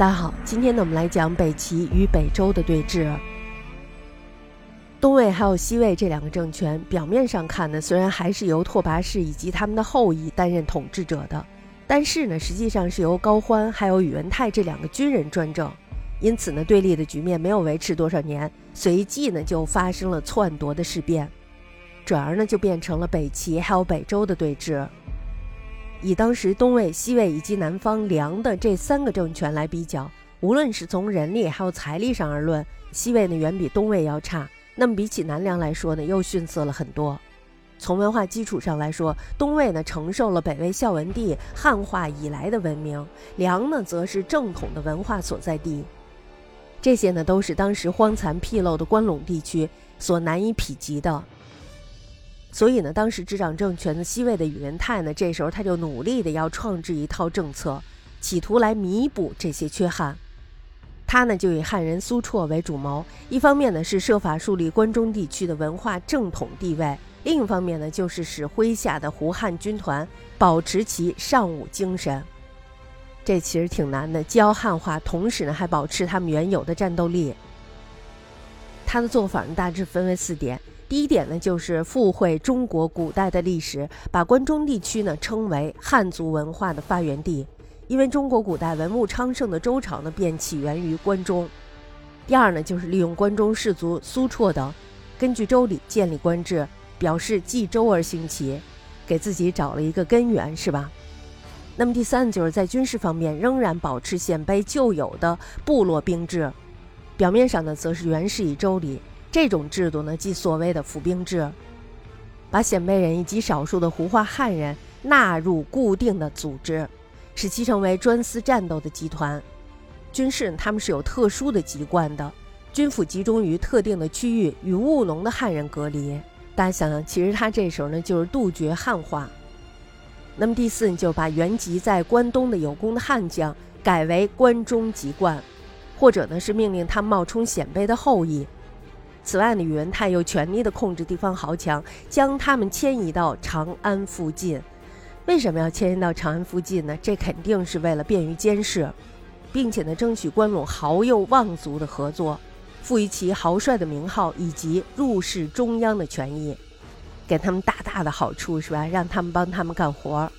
大家好，今天呢，我们来讲北齐与北周的对峙。东魏还有西魏这两个政权，表面上看呢，虽然还是由拓跋氏以及他们的后裔担任统治者的，但是呢，实际上是由高欢还有宇文泰这两个军人专政。因此呢，对立的局面没有维持多少年，随即呢，就发生了篡夺的事变，转而呢，就变成了北齐还有北周的对峙。以当时东魏、西魏以及南方梁的这三个政权来比较，无论是从人力还有财力上而论，西魏呢远比东魏要差。那么比起南梁来说呢，又逊色了很多。从文化基础上来说，东魏呢承受了北魏孝文帝汉化以来的文明，梁呢则是正统的文化所在地。这些呢都是当时荒残僻陋的关陇地区所难以匹及的。所以呢，当时执掌政权的西魏的宇文泰呢，这时候他就努力的要创制一套政策，企图来弥补这些缺憾。他呢就以汉人苏绰为主谋，一方面呢是设法树立关中地区的文化正统地位，另一方面呢就是使麾下的胡汉军团保持其尚武精神。这其实挺难的，既要汉化，同时呢还保持他们原有的战斗力。他的做法呢大致分为四点。第一点呢，就是附会中国古代的历史，把关中地区呢称为汉族文化的发源地，因为中国古代文物昌盛的周朝呢便起源于关中。第二呢，就是利用关中士族苏绰等，根据周礼建立官制，表示继周而兴起，给自己找了一个根源，是吧？那么第三就是在军事方面仍然保持鲜卑旧有的部落兵制，表面上呢则是原始以周礼。这种制度呢，即所谓的府兵制，把鲜卑人以及少数的胡化汉人纳入固定的组织，使其成为专司战斗的集团。军事他们是有特殊的籍贯的，军府集中于特定的区域，与务农的汉人隔离。大家想想，其实他这时候呢，就是杜绝汉化。那么第四，就把原籍在关东的有功的汉将改为关中籍贯，或者呢是命令他冒充鲜卑的后裔。此外呢，宇文泰又全力的控制地方豪强，将他们迁移到长安附近。为什么要迁移到长安附近呢？这肯定是为了便于监视，并且呢，争取关陇豪右望族的合作，赋予其豪帅的名号以及入仕中央的权益，给他们大大的好处，是吧？让他们帮他们干活。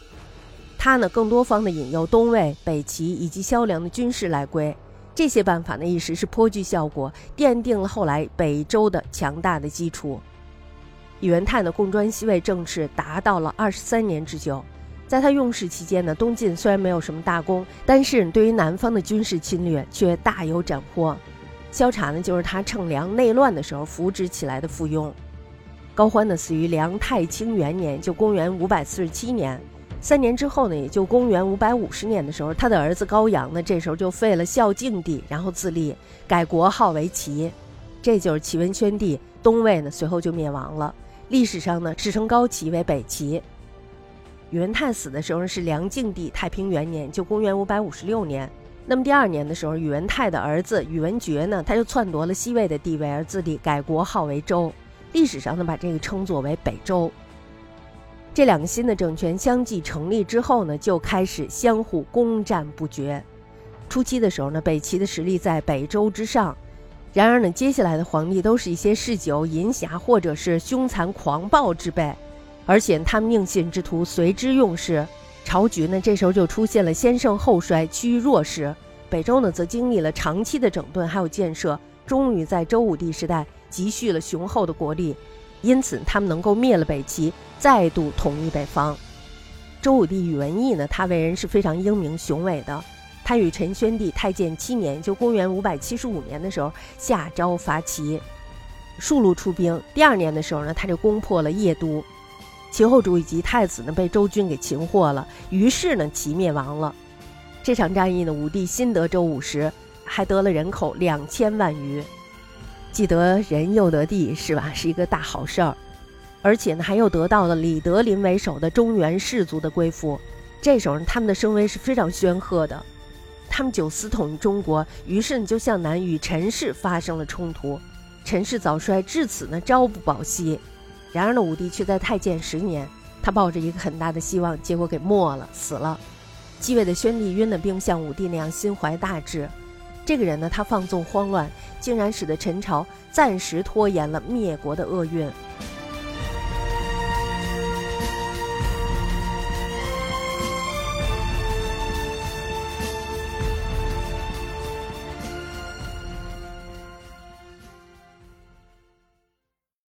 他呢，更多方的引诱东魏、北齐以及萧梁的军事来归。这些办法呢，一时是颇具效果，奠定了后来北周的强大的基础。宇文泰呢，共专西魏政事达到了二十三年之久。在他用事期间呢，东晋虽然没有什么大功，但是对于南方的军事侵略却大有斩获。萧察呢，就是他趁梁内乱的时候扶植起来的附庸。高欢呢，死于梁太清元年，就公元五百四十七年。三年之后呢，也就公元五百五十年的时候，他的儿子高阳呢，这时候就废了孝敬帝，然后自立，改国号为齐，这就是齐文宣帝。东魏呢，随后就灭亡了。历史上呢，史称高齐为北齐。宇文泰死的时候是梁敬帝太平元年，就公元五百五十六年。那么第二年的时候，宇文泰的儿子宇文觉呢，他就篡夺了西魏的地位而自立，改国号为周。历史上呢，把这个称作为北周。这两个新的政权相继成立之后呢，就开始相互攻战不绝。初期的时候呢，北齐的实力在北周之上。然而呢，接下来的皇帝都是一些嗜酒淫侠或者是凶残狂暴之辈，而且他们宁信之徒随之用事，朝局呢这时候就出现了先盛后衰、趋于弱势。北周呢则经历了长期的整顿还有建设，终于在周武帝时代积蓄了雄厚的国力。因此，他们能够灭了北齐，再度统一北方。周武帝宇文义呢，他为人是非常英明雄伟的。他与陈宣帝太建七年，就公元五百七十五年的时候，下诏伐齐，数路出兵。第二年的时候呢，他就攻破了邺都，齐后主以及太子呢被周军给擒获了。于是呢，齐灭亡了。这场战役呢，武帝新得周五十，还得了人口两千万余。既得人又得地，是吧？是一个大好事儿，而且呢，还又得到了李德林为首的中原氏族的归附。这时候，他们的声威是非常煊赫的。他们九思统一中国，于是呢，就向南与陈氏发生了冲突。陈氏早衰，至此呢，朝不保夕。然而呢，武帝却在太建十年，他抱着一个很大的希望，结果给没了，死了。继位的宣帝晕的并不像武帝那样心怀大志。这个人呢，他放纵慌乱，竟然使得陈朝暂时拖延了灭国的厄运。